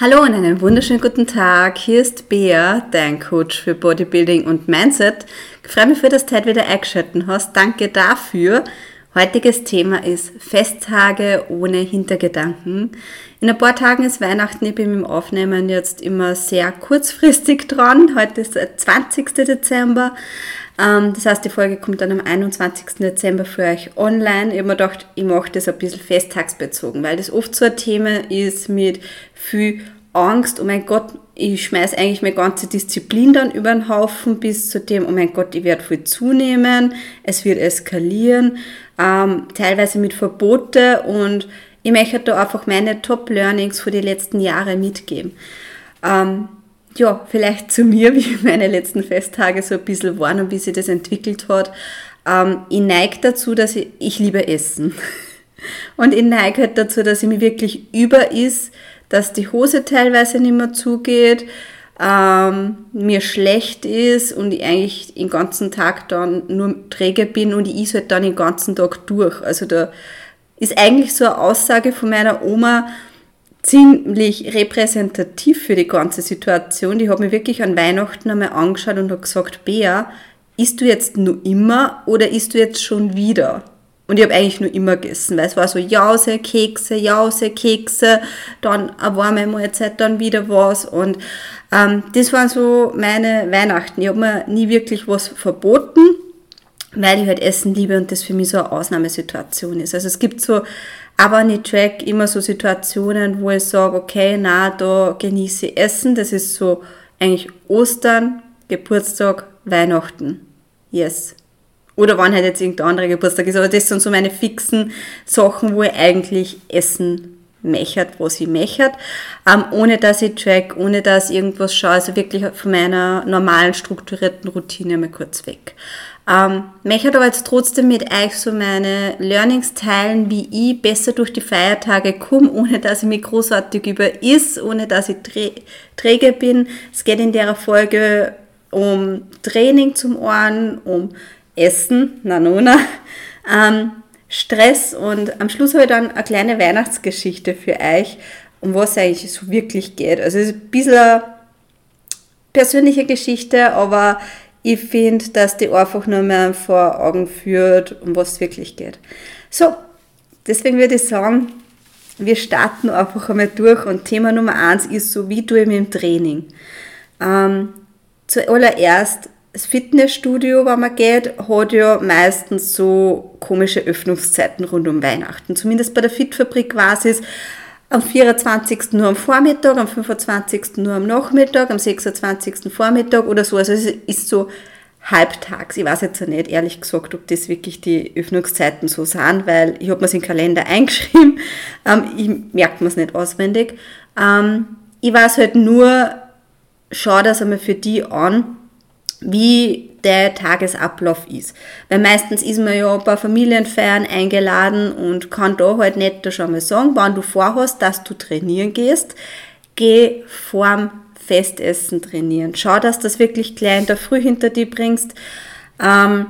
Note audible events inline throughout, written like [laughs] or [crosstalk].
Hallo und einen wunderschönen guten Tag. Hier ist Bea, dein Coach für Bodybuilding und Mindset. Ich freue mich für, du heute wieder eingeschaltet hast. Danke dafür. Heutiges Thema ist Festtage ohne Hintergedanken. In ein paar Tagen ist Weihnachten. Ich bin mit dem Aufnehmen jetzt immer sehr kurzfristig dran. Heute ist der 20. Dezember. Ähm, das heißt, die Folge kommt dann am 21. Dezember für euch online. Ich habe mir gedacht, ich mache das ein bisschen festtagsbezogen, weil das oft so ein Thema ist mit viel Angst, oh mein Gott, ich schmeiße eigentlich meine ganze Disziplin dann über den Haufen bis zu dem, oh mein Gott, ich werde viel zunehmen, es wird eskalieren, ähm, teilweise mit Verbote und ich möchte da einfach meine Top-Learnings für die letzten Jahre mitgeben. Ähm, ja, vielleicht zu mir, [laughs] wie meine letzten Festtage so ein bisschen waren und wie sich das entwickelt hat. Ähm, ich neige dazu, dass ich, ich liebe Essen. [laughs] Und ich neige halt dazu, dass ich mich wirklich über ist, dass die Hose teilweise nicht mehr zugeht, ähm, mir schlecht ist und ich eigentlich den ganzen Tag dann nur träge bin und ich is halt dann den ganzen Tag durch. Also da ist eigentlich so eine Aussage von meiner Oma, ziemlich repräsentativ für die ganze Situation. Die hat mich wirklich an Weihnachten einmal angeschaut und hat gesagt, Bea, isst du jetzt nur immer oder isst du jetzt schon wieder? Und ich habe eigentlich nur immer gegessen, weil es war so Jause, Kekse, Jause, Kekse, dann eine warme Mahlzeit, dann wieder was. Und ähm, das waren so meine Weihnachten. Ich habe mir nie wirklich was verboten, weil ich halt Essen liebe und das für mich so eine Ausnahmesituation ist. Also es gibt so aber ich track immer so Situationen, wo ich sage, okay, na, da genieße ich Essen. Das ist so eigentlich Ostern, Geburtstag, Weihnachten. Yes. Oder wann halt jetzt irgendein anderer Geburtstag ist. Aber das sind so meine fixen Sachen, wo ich eigentlich essen mechert, was ich mechert, ähm, ohne dass ich track, ohne dass ich irgendwas schaue, also wirklich von meiner normalen strukturierten Routine mal kurz weg. Ähm, möchte aber jetzt trotzdem mit euch so meine Learnings teilen, wie ich besser durch die Feiertage komme, ohne dass ich mich großartig über ist, ohne dass ich träge bin. Es geht in der Folge um Training zum Ohren, um Essen, Nanona, ähm, Stress und am Schluss habe ich dann eine kleine Weihnachtsgeschichte für euch, um was es eigentlich so wirklich geht. Also es ist ein bisschen eine persönliche Geschichte, aber ich finde, dass die einfach nur mehr vor Augen führt, um was es wirklich geht. So, deswegen würde ich sagen, wir starten einfach einmal durch und Thema Nummer eins ist so, wie tue ich mit dem Training? Ähm, zuallererst, das Fitnessstudio, wenn man geht, hat ja meistens so komische Öffnungszeiten rund um Weihnachten. Zumindest bei der Fitfabrik war es am 24. nur am Vormittag, am 25. nur am Nachmittag, am 26. Vormittag oder so. Also es ist so halbtags. Ich weiß jetzt nicht, ehrlich gesagt, ob das wirklich die Öffnungszeiten so sind, weil ich habe mir es im Kalender [laughs] eingeschrieben. Ähm, ich merke mir es nicht auswendig. Ähm, ich weiß halt nur, schau das einmal für die an, wie der Tagesablauf ist. Weil meistens ist man ja bei Familienfeiern eingeladen und kann da halt nicht schon mal sagen, wann du vorhast, dass du trainieren gehst, geh vorm Festessen trainieren. Schau, dass du das wirklich gleich in der Früh hinter dir bringst, ähm,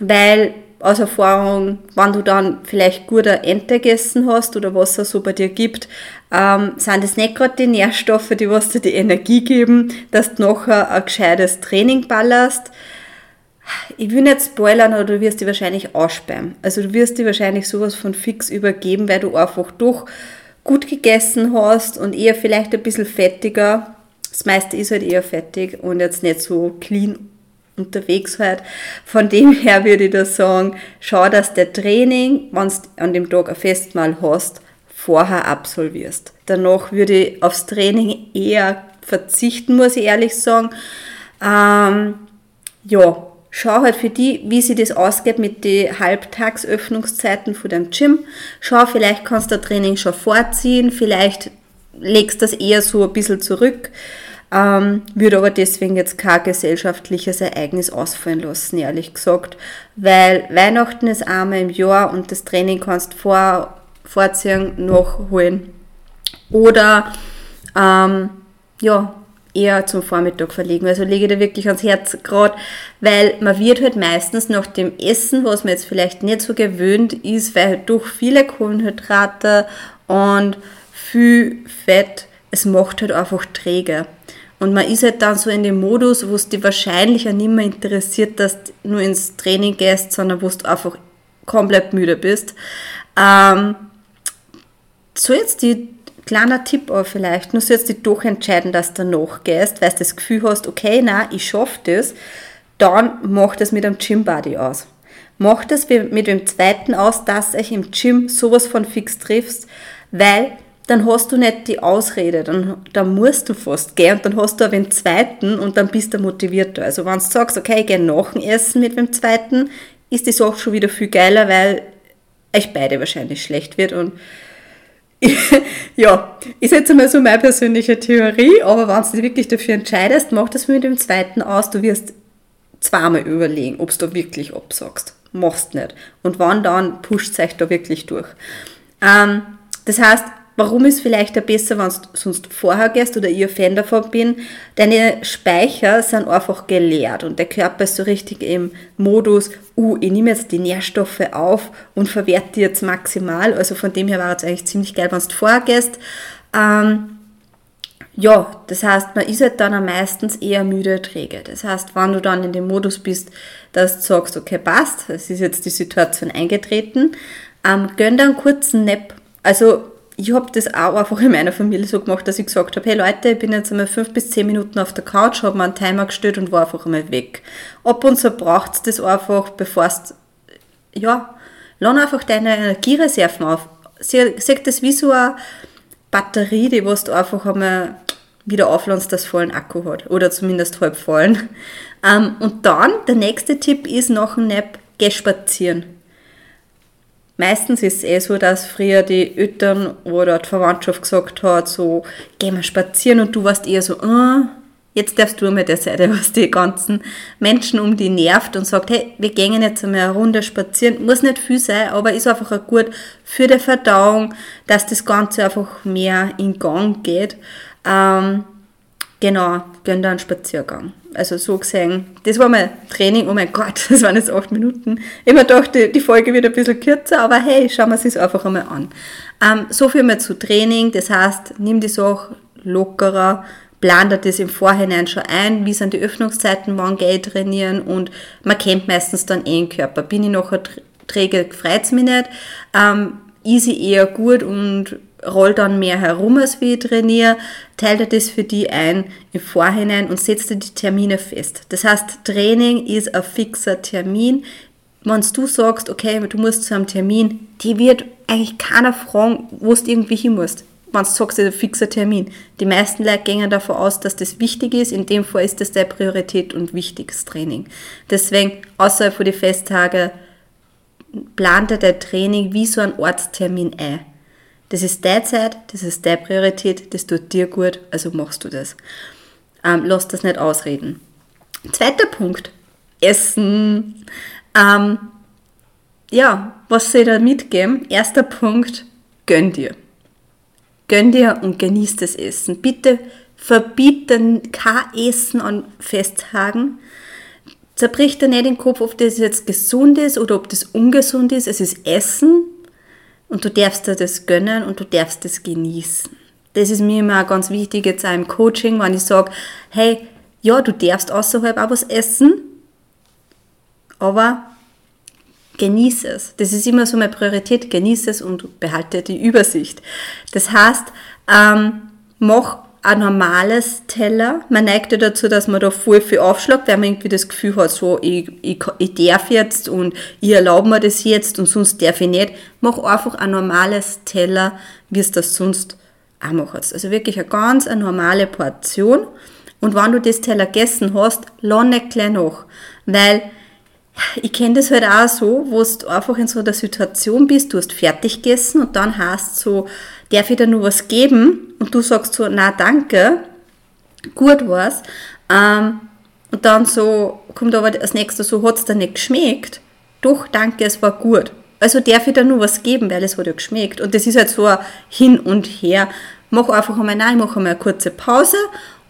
weil aus Erfahrung, wenn du dann vielleicht guter Ente gegessen hast oder was es so bei dir gibt, ähm, sind das nicht gerade die Nährstoffe, die was dir die Energie geben, dass du nachher ein gescheites Training ballerst. Ich will nicht spoilern, aber du wirst die wahrscheinlich aussperren. Also du wirst die wahrscheinlich sowas von fix übergeben, weil du einfach doch gut gegessen hast und eher vielleicht ein bisschen fettiger. Das meiste ist halt eher fettig und jetzt nicht so clean unterwegs halt. Von dem her würde ich da sagen, schau, dass der Training, wenn du an dem Tag ein Festmahl hast, vorher absolvierst. Danach würde ich aufs Training eher verzichten, muss ich ehrlich sagen. Ähm, ja, schau halt für die, wie sie das ausgeht mit den Halbtagsöffnungszeiten von deinem Gym. Schau, vielleicht kannst du das Training schon vorziehen, vielleicht legst du das eher so ein bisschen zurück ähm, würde aber deswegen jetzt kein gesellschaftliches Ereignis ausfallen lassen, ehrlich gesagt, weil Weihnachten ist einmal im Jahr und das Training kannst vor, vorziehen, nachholen oder ähm, ja, eher zum Vormittag verlegen. Also lege da wirklich ans Herz gerade, weil man wird halt meistens nach dem Essen, was man jetzt vielleicht nicht so gewöhnt ist, weil halt durch viele Kohlenhydrate und viel Fett es macht halt einfach träge. Und man ist halt dann so in dem Modus, wo es dich wahrscheinlich auch nicht mehr interessiert, dass du nur ins Training gehst, sondern wo du einfach komplett müde bist. Ähm, so jetzt die kleiner Tipp auch vielleicht, nur so jetzt dich doch entscheiden, dass du noch gehst, weil du das Gefühl hast, okay, na, ich schaffe das, dann mach das mit einem Gym Buddy aus. Mach das mit dem zweiten aus, dass euch im Gym sowas von fix triffst, weil dann hast du nicht die Ausrede, dann, dann musst du fast gehen und dann hast du auch den zweiten und dann bist du motivierter. Also wenn du sagst, okay, ich gehe nach dem Essen mit dem zweiten, ist die Sache schon wieder viel geiler, weil euch beide wahrscheinlich schlecht wird und [laughs] ja, ist jetzt einmal so meine persönliche Theorie, aber wenn du dich wirklich dafür entscheidest, mach das mit dem zweiten aus, du wirst zweimal überlegen, ob du da wirklich absagst. Machst nicht. Und wann dann, pusht euch da wirklich durch. Ähm, das heißt, Warum ist vielleicht besser, wenn du sonst vorher gehst oder ich Fan davon bin? Deine Speicher sind einfach geleert und der Körper ist so richtig im Modus, uh, ich nehme jetzt die Nährstoffe auf und verwerte die jetzt maximal. Also von dem her war es eigentlich ziemlich geil, wenn du vorher gehst. Ähm, ja, das heißt, man ist halt dann meistens eher müde träge. Das heißt, wenn du dann in dem Modus bist, dass du sagst, okay, passt, es ist jetzt die Situation eingetreten, ähm, gönn dir einen kurzen Nap. Also ich habe das auch einfach in meiner Familie so gemacht, dass ich gesagt habe, hey Leute, ich bin jetzt einmal fünf bis zehn Minuten auf der Couch, habe mir einen Timer gestellt und war einfach einmal weg. Ab und zu braucht es das einfach, bevor es, ja, lass einfach deine Energiereserven auf. Sieh das wie so eine Batterie, die was du einfach einmal wieder aufladest, das vollen Akku hat. Oder zumindest halb vollen. Ähm, und dann, der nächste Tipp ist nach dem Nap, geh spazieren Meistens ist es eh so, dass früher die Eltern oder die Verwandtschaft gesagt hat, so, geh mal spazieren und du warst eher so, uh, jetzt darfst du mal der Seite, was die ganzen Menschen um die nervt und sagt, hey, wir gehen jetzt einmal eine Runde spazieren. Muss nicht viel sein, aber ist einfach gut für die Verdauung, dass das Ganze einfach mehr in Gang geht. Ähm, genau, gehen da einen Spaziergang. Also so gesehen, das war mein Training, oh mein Gott, [laughs] das waren jetzt acht Minuten. Ich mir dachte, die Folge wird ein bisschen kürzer, aber hey, schauen wir es uns einfach einmal an. Ähm, so viel mal zu Training, das heißt, nimm die Sache lockerer, plan dir das im Vorhinein schon ein, wie sind die Öffnungszeiten, wann gehe ich trainieren und man kennt meistens dann eh den Körper. Bin ich nachher träge, freut es mich nicht. Ähm, easy eher gut und roll dann mehr herum, als wie ich trainiere, teile das für die ein im Vorhinein und setze die Termine fest. Das heißt, Training ist ein fixer Termin. Wenn du sagst, okay, du musst zu einem Termin, die wird eigentlich keiner fragen, wo du irgendwie hin musst. Wenn du sagst, das ist ein fixer Termin. Die meisten Leute gehen davon aus, dass das wichtig ist. In dem Fall ist das der Priorität und wichtiges Training. Deswegen, außerhalb von den Festtage, plant er der Training wie so ein Ortstermin ein. Das ist deine Zeit, das ist deine Priorität, das tut dir gut, also machst du das. Ähm, lass das nicht ausreden. Zweiter Punkt, Essen. Ähm, ja, was soll ich da mitgeben? Erster Punkt, gönn dir. Gönn dir und genieß das Essen. Bitte verbiet kein Essen an Festtagen. Zerbrich dir nicht den Kopf, ob das jetzt gesund ist oder ob das ungesund ist. Es ist Essen und du darfst dir das gönnen und du darfst das genießen. Das ist mir immer ganz wichtig jetzt auch im Coaching, wenn ich sage, hey, ja, du darfst außerhalb auch was essen, aber genieße es. Das ist immer so meine Priorität, genieße es und behalte die Übersicht. Das heißt, ähm, mach ein normales Teller. Man neigt ja dazu, dass man da voll viel aufschlägt, weil man irgendwie das Gefühl hat, so, ich, ich, ich darf jetzt und ich erlaube mir das jetzt und sonst darf ich nicht. Mach einfach ein normales Teller, wie es das sonst auch machst. Also wirklich eine ganz eine normale Portion. Und wenn du das Teller gegessen hast, lass nicht gleich nach. Weil ich kenne das halt auch so, wo du einfach in so der Situation bist, du hast fertig gegessen und dann hast so, darf ich dir nur was geben? Und du sagst so, na danke, gut war's. Ähm, und dann so, kommt aber als nächstes so, hat's dir nicht geschmeckt? Doch, danke, es war gut. Also darf ich dir nur was geben, weil es hat ja geschmeckt. Und das ist halt so ein Hin und Her. Mach einfach einmal, nein, mach einmal eine kurze Pause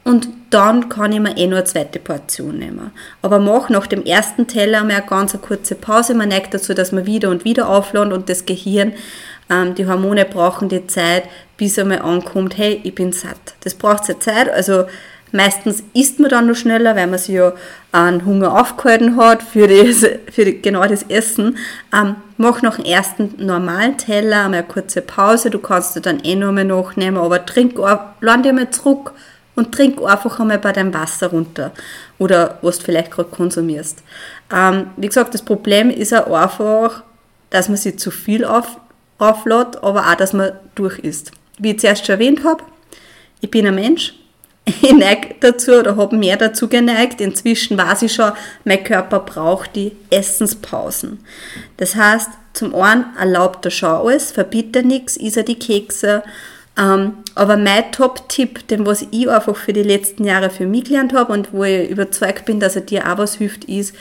und dann kann ich mir eh nur eine zweite Portion nehmen. Aber mach nach dem ersten Teller mal eine ganz kurze Pause. Man neigt dazu, dass man wieder und wieder aufladen und das Gehirn Ähm, die Hormone brauchen die Zeit, bis einmal ankommt, hey, ich bin satt. Das braucht ja Zeit, also Meistens isst man dann noch schneller, weil man sich ja einen Hunger aufgehalten hat für, das, für genau das Essen. Ähm, mach nach dem ersten normalen Teller einmal eine kurze Pause. Du kannst dir dann eh noch einmal nachnehmen, aber trink, lande einmal zurück und trink einfach einmal bei deinem Wasser runter. Oder was du vielleicht gerade konsumierst. Ähm, wie gesagt, das Problem ist auch einfach, dass man sich zu viel auf, auflädt, aber auch, dass man durch ist. Wie ich zuerst schon erwähnt habe, ich bin ein Mensch, [laughs] ich neige dazu oder habe mehr dazu geneigt. Inzwischen weiß ich schon, mein Körper braucht die Essenspausen. Das heißt, zum einen erlaubt er schon alles, verbietet nichts, ist er die Kekse. Ähm, aber mein Top-Tipp, den was ich einfach für die letzten Jahre für mich gelernt habe und wo ich überzeugt bin, dass er dir auch was hilft, ist,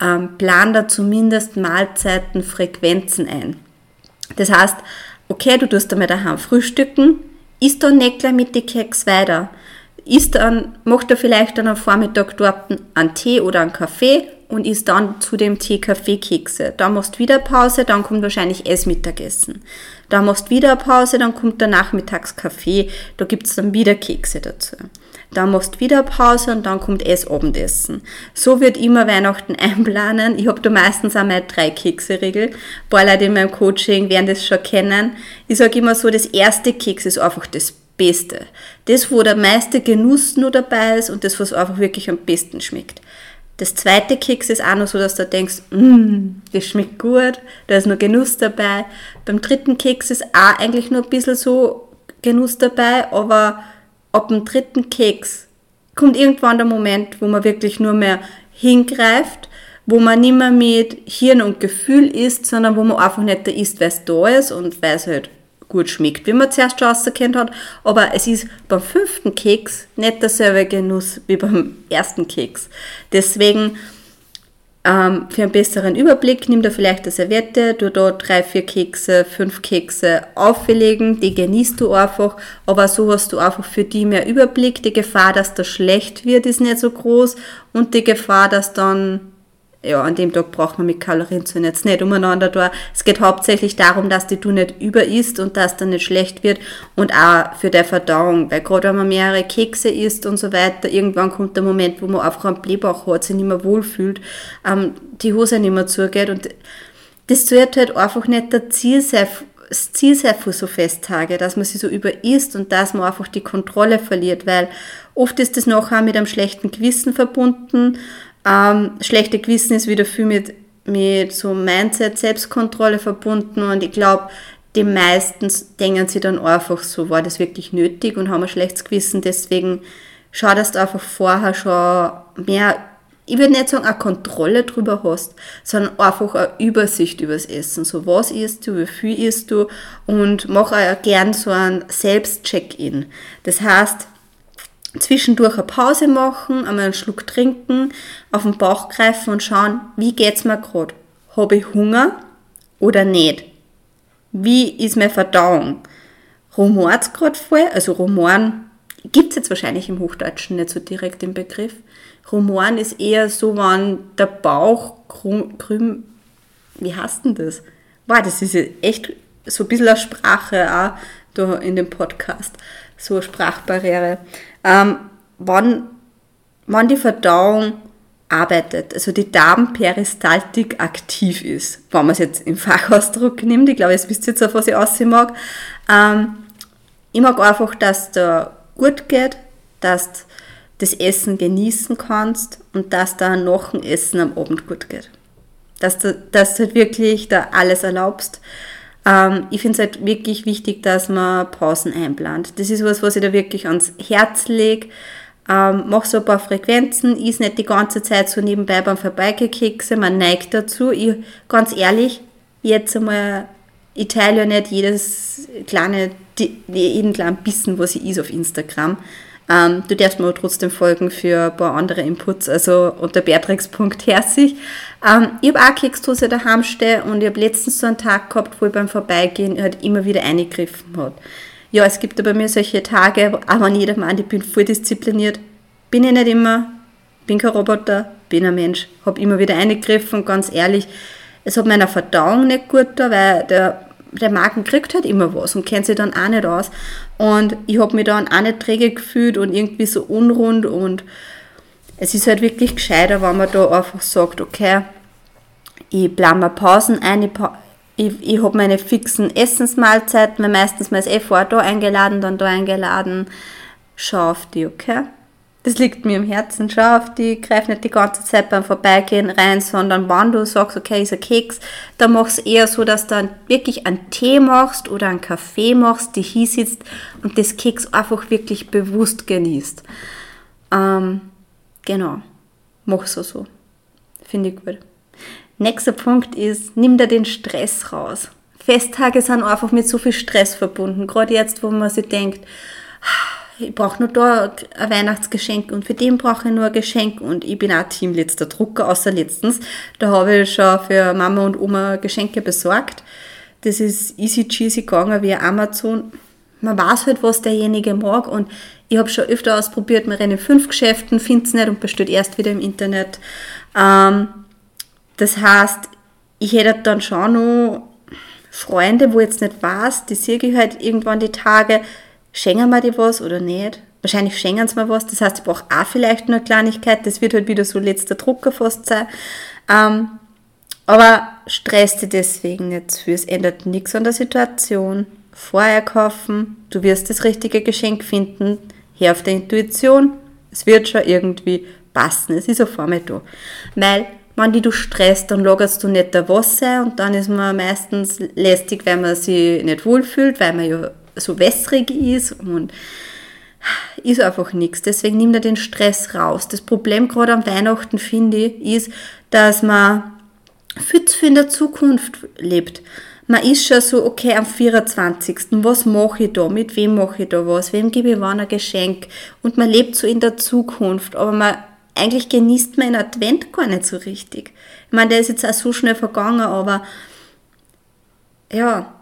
ähm, plan da zumindest Mahlzeiten, Frequenzen ein. Das heißt, okay, du tust einmal daheim frühstücken, isst dann nicht gleich mit den Keks weiter isst dann, macht er vielleicht dann am Vormittag dort einen Tee oder einen Kaffee und isst dann zu dem Tee Kaffeekekse. Dann machst du wieder Pause, dann kommt wahrscheinlich Essmittagessen. Dann machst du wieder Pause, dann kommt der Nachmittagskaffee, da gibt's dann wieder Kekse dazu. Dann machst du wieder Pause und dann kommt Essabendessen. So wird immer Weihnachten [laughs] einplanen. Ich habe da meistens auch meine drei Kekse-Regel. Ein paar Leute in meinem Coaching werden das schon kennen. Ich sage immer so, das erste Keks ist einfach das Beste. Das, wo der meiste Genuss nur dabei ist und das, was einfach wirklich am besten schmeckt. Das zweite Keks ist auch noch so, dass du denkst, mm, das schmeckt gut, da ist nur Genuss dabei. Beim dritten Keks ist auch eigentlich nur ein bisschen so Genuss dabei, aber ab dem dritten Keks kommt irgendwann der Moment, wo man wirklich nur mehr hingreift, wo man nicht mehr mit Hirn und Gefühl isst, sondern wo man einfach nicht da isst, weil es da ist und weil es halt gut schmeckt, wie man zuerst schon ausgekannt hat. Aber es ist beim fünften Keks nicht derselbe Genuss wie beim ersten Keks. Deswegen ähm, für einen besseren Überblick nimm da vielleicht eine Serviette, du da drei, vier Kekse, fünf Kekse auflegen, die genießt du einfach, aber so hast du einfach für die mehr Überblick. Die Gefahr, dass das schlecht wird, ist nicht so groß und die Gefahr, dass dann ja, an dem Tag braucht man mit Kalorien zu jetzt nicht umeinander da. Es geht hauptsächlich darum, dass die du nicht überisst und dass dann nicht schlecht wird und auch für die Verdauung, weil gerade wenn man mehrere Kekse isst und so weiter, irgendwann kommt der Moment, wo man einfach einen Blähbauch hat, sich nicht mehr wohlfühlt, ähm, die Hose nicht mehr zugeht und das sollte halt einfach nicht der Ziel sein, das Ziel sein für so Festtage, dass man sich so überisst und dass man einfach die Kontrolle verliert, weil oft ist das nachher mit einem schlechten Gewissen verbunden, ähm, schlechte Gewissen ist wieder viel mit, mit so Mindset, Selbstkontrolle verbunden und ich glaube, die meisten denken sie dann einfach so, war das wirklich nötig und haben ein schlechtes Gewissen, deswegen schau, dass du einfach vorher schon mehr, ich würde nicht sagen, eine Kontrolle drüber hast, sondern einfach eine Übersicht übers Essen. So, was isst du, wie viel isst du und mach auch gern so ein Selbstcheck-in. Das heißt, zwischendurch eine Pause machen, einmal einen Schluck trinken, auf den Bauch greifen und schauen, wie geht's mir gerade? Habe ich Hunger oder nicht? Wie ist meine Verdauung? Rumort gerade voll? Also Rumoren gibt es jetzt wahrscheinlich im Hochdeutschen nicht so direkt im Begriff. Rumoren ist eher so, wenn der Bauch krüm, wie heißt denn das? Wow, das ist echt so ein bisschen eine Sprache auch da in dem Podcast, so eine Sprachbarriere ähm, wann, wann die Verdauung arbeitet, also die Darmperistaltik aktiv ist, wenn man es jetzt im Fachausdruck nimmt, ich glaube, jetzt wisst ihr jetzt, auf was ich aussehen mag. Ähm, ich mag einfach, dass da gut geht, dass du das Essen genießen kannst und dass da nach dem Essen am Abend gut geht. Dass du, dass du halt wirklich da alles erlaubst. Ähm, ich finde es halt wirklich wichtig, dass man Pausen einplant. Das ist was, was ich da wirklich ans Herz lege. Ähm, mach so ein paar Frequenzen, ist nicht die ganze Zeit so nebenbei beim Vorbeigekekse, man neigt dazu. Ich, ganz ehrlich, jetzt einmal, ich teile ja nicht jedes kleine, jeden kleinen Bissen, was ich is auf Instagram. Ähm, du darfst mir trotzdem folgen für ein paar andere Inputs, also unter beatrix.herzig. Ähm, ich habe auch Keksdose daheim stehen und ich habe letztens so einen Tag gehabt, wo ich beim Vorbeigehen halt immer wieder eingegriffen hat. Ja, es gibt bei mir solche Tage, aber jeder meint, ich bin voll diszipliniert. Bin ich nicht immer, bin kein Roboter, bin ein Mensch, habe immer wieder eingegriffen ganz ehrlich, es hat meiner Verdauung nicht gut da, weil der der Magen kriegt halt immer was und kennt sich dann auch nicht aus. Und ich habe mich dann auch nicht träge gefühlt und irgendwie so unrund und es ist halt wirklich gescheiter, wenn man da einfach sagt, okay, ich plane mir Pausen ein, ich, ich, ich habe meine fixen Essensmahlzeiten, meistens mal eh vor da eingeladen, dann da eingeladen, schau auf die, okay? Das liegt mir im Herzen, schau auf die, greif nicht die ganze Zeit beim Vorbeigehen rein, sondern wenn du sagst, okay, ist ein Keks, dann machst du eher so, dass du dann wirklich einen Tee machst oder einen Kaffee machst, die hier sitzt und das Keks einfach wirklich bewusst genießt. Ähm, genau, mach so so. Finde ich gut. Nächster Punkt ist, nimm dir den Stress raus. Festtage sind einfach mit so viel Stress verbunden. Gerade jetzt, wo man sich denkt, ich brauche nur da ein Weihnachtsgeschenk und für den brauche ich nur ein Geschenk und ich bin auch Teamletzter Drucker, außer letztens. Da habe ich schon für Mama und Oma Geschenke besorgt. Das ist easy cheesy gegangen wie Amazon. Man weiß halt, was derjenige mag und ich habe schon öfter ausprobiert, man rennt in fünf Geschäften, findet es nicht und bestellt erst wieder im Internet. Ähm, das heißt, ich hätte dann schon noch Freunde, wo jetzt nicht weiß, die sehe ich halt irgendwann die Tage, schenken wir die was oder nicht? Wahrscheinlich schenken sie mir was, das heißt, ich brauche auch vielleicht nur eine Kleinigkeit, das wird halt wieder so letzter Drucker fast sein. Ähm, aber stress dich deswegen nicht zu es ändert nichts an der Situation. Vorher kaufen, du wirst das richtige Geschenk finden, hör auf der Intuition, es wird schon irgendwie passen, es ist auf einmal da. Weil wenn die du stresst, dann lagerst du nicht der Wasser und dann ist man meistens lästig, weil man sich nicht wohlfühlt, weil man ja so wässrig ist und ist einfach nichts. Deswegen nimm dir den Stress raus. Das Problem gerade am Weihnachten, finde ich, ist, dass man zu viel in der Zukunft lebt. Man ist schon so, okay, am 24. Was mache ich da? Mit wem mache ich da was? Wem gebe ich wann ein Geschenk? Und man lebt so in der Zukunft, aber man eigentlich genießt man den Advent gar nicht so richtig. Ich meine, der ist jetzt auch so schnell vergangen, aber ja,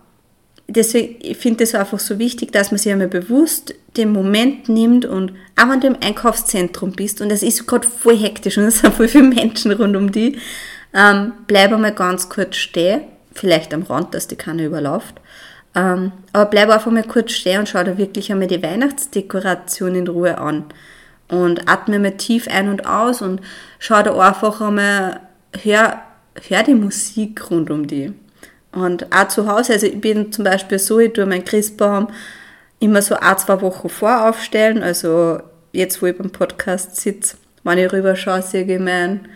deswegen, ich finde es einfach so wichtig, dass man sich einmal bewusst den Moment nimmt und auch wenn du im Einkaufszentrum bist und es ist gerade voll hektisch und es sind voll viele Menschen rund um die, ähm, bleib einmal ganz kurz stehen, vielleicht am Rand, dass die keiner überläuft, ähm, aber bleib einfach mal kurz stehen und schau dir wirklich einmal die Weihnachtsdekoration in Ruhe an und atme mal tief ein und aus und schau dir einfach einmal, hör, hör die Musik rund um die. Und auch zu Hause, also ich bin zum Beispiel so, ich tue meinen Christbaum immer so ein, zwei Wochen voraufstellen. Also jetzt, wo ich beim Podcast sitze, wenn ich rüber schaue, sehe ich meinen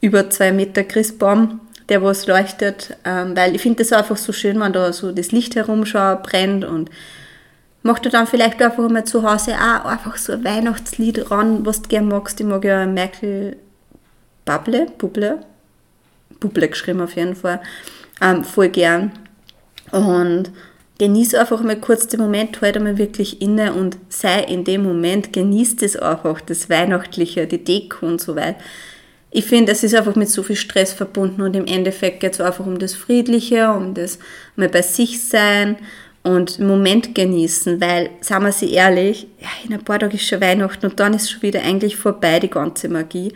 über zwei Meter Christbaum, der was leuchtet. Ähm, weil ich finde das einfach so schön, wenn da so das Licht herumschaut, brennt und mach du dann vielleicht einfach mal zu Hause auch einfach so ein Weihnachtslied ran, was du gerne magst. Ich mag ja Merkel Bubble, Bubble, Bubble geschrieben auf jeden Fall ähm, voll gern. Und genieße einfach mal kurz den Moment, halt einmal wirklich inne und sei in dem Moment, genießt es einfach, das Weihnachtliche, die Deko und so weiter. Ich finde, es ist einfach mit so viel Stress verbunden und im Endeffekt geht es einfach um das Friedliche, um das mal bei sich sein und den Moment genießen, weil, sagen wir sie ehrlich, ja, in ein paar Tagen ist schon Weihnachten und dann ist schon wieder eigentlich vorbei die ganze Magie.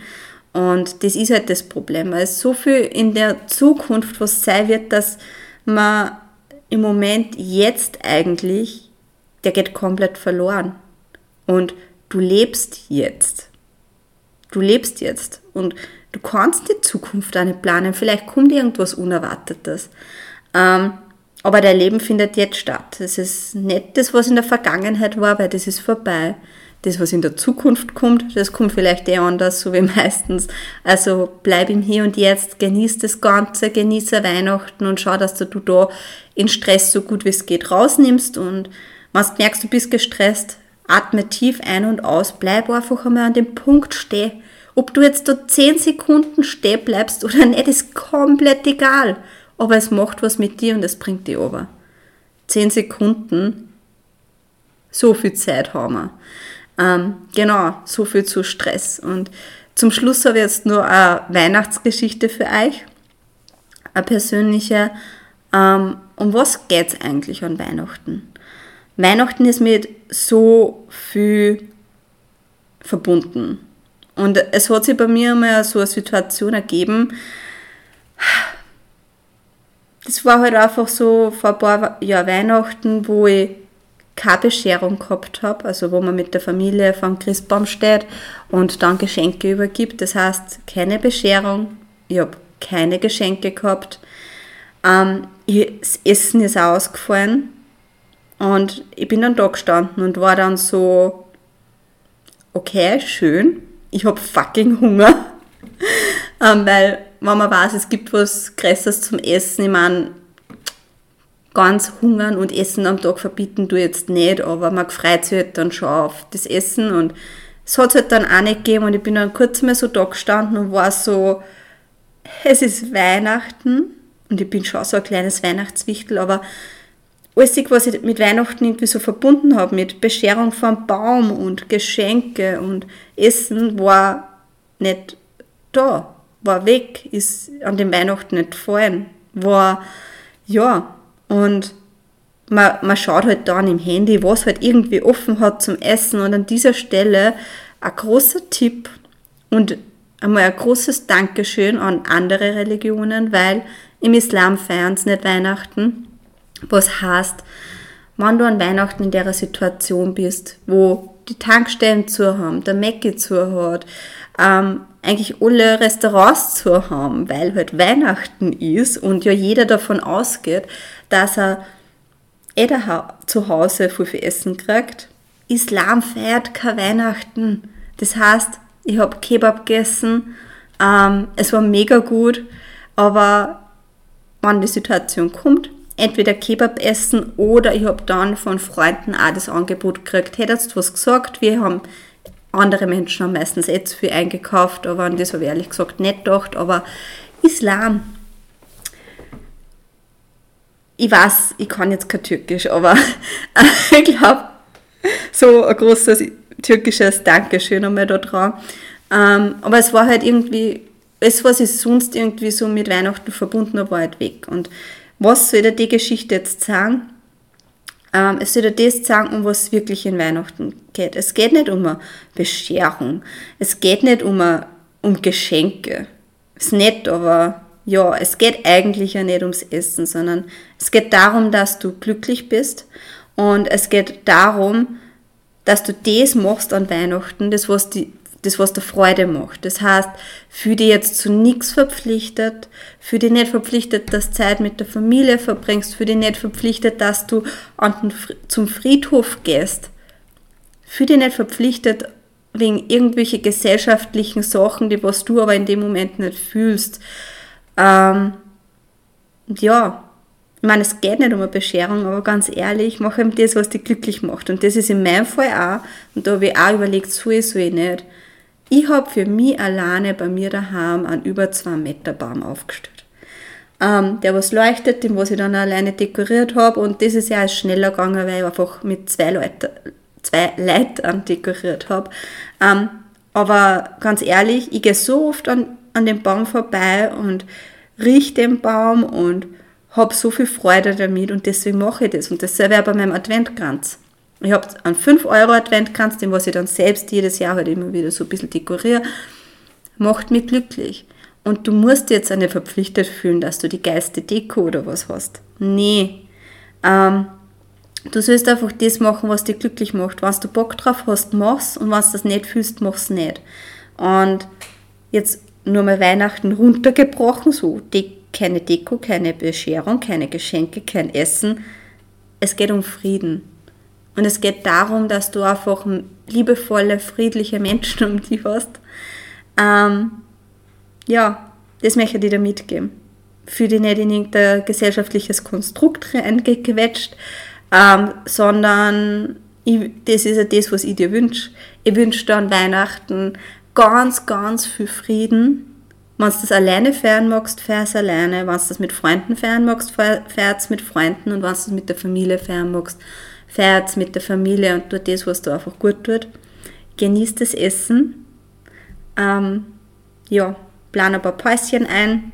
Und das ist halt das Problem, weil so viel in der Zukunft was sein wird, dass man im Moment jetzt eigentlich, der geht komplett verloren. Und du lebst jetzt. Du lebst jetzt. Und du kannst die Zukunft auch nicht planen. Vielleicht kommt irgendwas Unerwartetes. Ähm, aber dein Leben findet jetzt statt. Es ist nicht das, was in der Vergangenheit war, weil das ist vorbei das, was in der Zukunft kommt, das kommt vielleicht eher anders, so wie [laughs] meistens. Also bleib im Hier und Jetzt, genieß das Ganze, genieße Weihnachten und schau, dass du da in Stress so gut wie es geht rausnimmst. Und wenn du merkst, du bist gestresst, atme tief ein und aus, bleib einfach einmal an dem Punkt stehen. Ob du jetzt da 10 Sekunden stehen bleibst oder nicht, ist komplett egal. Aber es macht was mit dir und es bringt dich over. 10 Sekunden, so viel Zeit haben wir. Ähm, genau, so viel zu Stress. Und zum Schluss habe ich jetzt nur eine Weihnachtsgeschichte für euch, eine persönliche. Ähm, um was geht es eigentlich an Weihnachten? Weihnachten ist mit so viel verbunden. Und es hat sich bei mir mal so eine Situation ergeben, das war halt einfach so vor ein paar Jahren Weihnachten, wo ich keine Bescherung gehabt habe, also wo man mit der Familie vom Christbaum steht und dann Geschenke übergibt. Das heißt, keine Bescherung, ich habe keine Geschenke gehabt. Ähm, das Essen ist ausgefallen und ich bin dann da gestanden und war dann so, okay, schön, ich habe fucking Hunger. [laughs] ähm, weil, wenn man weiß, es gibt was Größeres zum Essen, ich meine, ganz hungern und Essen am Tag verbieten du jetzt nicht, aber man freut sich halt dann schon auf das Essen und es hat es halt dann auch nicht gegeben und ich bin dann kurz mal so da gestanden und war so, es ist Weihnachten und ich bin schon so ein kleines Weihnachtswichtel, aber alles, was ich mit Weihnachten irgendwie so verbunden habe, mit Bescherung vom Baum und Geschenke und Essen, war nicht da, war weg, ist an dem Weihnachten nicht gefallen, war, ja, und man, man schaut halt dann im Handy, was halt irgendwie offen hat zum Essen. Und an dieser Stelle ein großer Tipp und einmal ein großes Dankeschön an andere Religionen, weil im Islam feiern sie nicht Weihnachten. Was heißt, wenn du an Weihnachten in der Situation bist, wo die Tankstellen zu haben, der Mäcki zu hat, ähm, eigentlich alle Restaurants zu haben, weil halt Weihnachten ist und ja jeder davon ausgeht, dass er eh zu Hause viel, viel Essen kriegt. Islam feiert kein Weihnachten. Das heißt, ich habe Kebab gegessen, ähm, es war mega gut, aber wenn die Situation kommt, entweder Kebab essen oder ich habe dann von Freunden auch das Angebot gekriegt, hättest du was gesagt, wir haben andere Menschen haben meistens eh zu viel eingekauft, aber an das habe ich ehrlich gesagt nicht gedacht, aber Islam ich weiß, ich kann jetzt kein Türkisch, aber [laughs] ich glaube, so ein großes türkisches Dankeschön einmal da dran. Ähm, aber es war halt irgendwie, das, was ich sonst irgendwie so mit Weihnachten verbunden habe, war halt weg. Und was soll dir die Geschichte jetzt sagen? Ähm, es soll das sagen, um was es wirklich in Weihnachten geht. Es geht nicht um eine Bescherung. Es geht nicht um, eine, um Geschenke. Ist nett, aber ja, es geht eigentlich ja nicht ums Essen, sondern es geht darum, dass du glücklich bist und es geht darum, dass du das machst an Weihnachten, das was, die, das, was dir Freude macht. Das heißt, für dich jetzt zu nichts verpflichtet, für dich nicht verpflichtet, dass du Zeit mit der Familie verbringst, für dich nicht verpflichtet, dass du den, zum Friedhof gehst, für dich nicht verpflichtet, wegen irgendwelche gesellschaftlichen Sachen, die was du aber in dem Moment nicht fühlst. Ähm, ja, ich meine, es geht nicht um eine Bescherung, aber ganz ehrlich, mach eben das, was dich glücklich macht. Und das ist in meinem Fall auch, und da habe ich auch überlegt, so ist soll ich nicht. Ich habe für mich alleine bei mir daheim einen über zwei Meter Baum aufgestellt. Ähm, der was leuchtet, den was ich dann alleine dekoriert habe. Und das ist ja schneller gegangen, weil ich einfach mit zwei Leuten, zwei Leuten dekoriert habe. Ähm, aber ganz ehrlich, ich gehe so oft an, an dem Baum vorbei und rieche den Baum und habe so viel Freude damit und deswegen mache ich das. Und dasselbe auch bei meinem Adventkranz. Ich habe einen 5 Euro Adventkranz, den was ich dann selbst jedes Jahr halt immer wieder so ein bisschen dekoriere, macht mich glücklich. Und du musst jetzt nicht verpflichtet fühlen, dass du die geilste Deko oder was hast. Nee. Ähm, du sollst einfach das machen, was dich glücklich macht. Wenn du Bock drauf hast, mach's und wenn du das nicht fühlst, mach's nicht. Und jetzt nur mal Weihnachten runtergebrochen, so De keine Deko, keine Bescherung, keine Geschenke, kein Essen. Es geht um Frieden. Und es geht darum, dass du einfach liebevolle, friedliche Menschen [laughs] um dich hast. Ähm, ja, das möchte ich dir mitgeben. Für dich nicht in irgendein gesellschaftliches Konstrukt reingequetscht, ähm, sondern ich, das ist ja das, was ich dir wünsche. Ich wünsche dir an Weihnachten ganz, ganz viel Frieden. Wenn du das alleine feiern magst, fährst alleine. Wenn du das mit Freunden feiern magst, fährst mit Freunden. Und wenn du das mit der Familie feiern magst, feiert mit der Familie und tut das, was dir einfach gut tut. Genieß das Essen. Ähm, ja, plan ein paar Päuschen ein.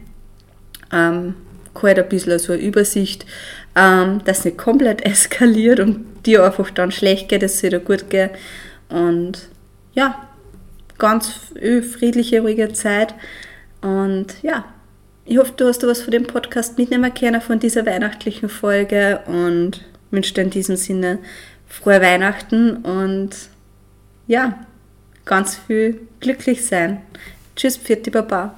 Ähm, halt ein bisschen so eine Übersicht, ähm, dass nicht komplett [laughs] eskaliert und dir einfach dann schlecht geht, es dir gut geht. Und ja, ganz friedliche, ruhige Zeit. Und ja, Ich hoffe, du hast was von dem Podcast mitnehmen können, von dieser weihnachtlichen Folge und wünsche dir in diesem Sinne frohe Weihnachten und ja, ganz viel glücklich sein. Tschüss, Pfirti Baba.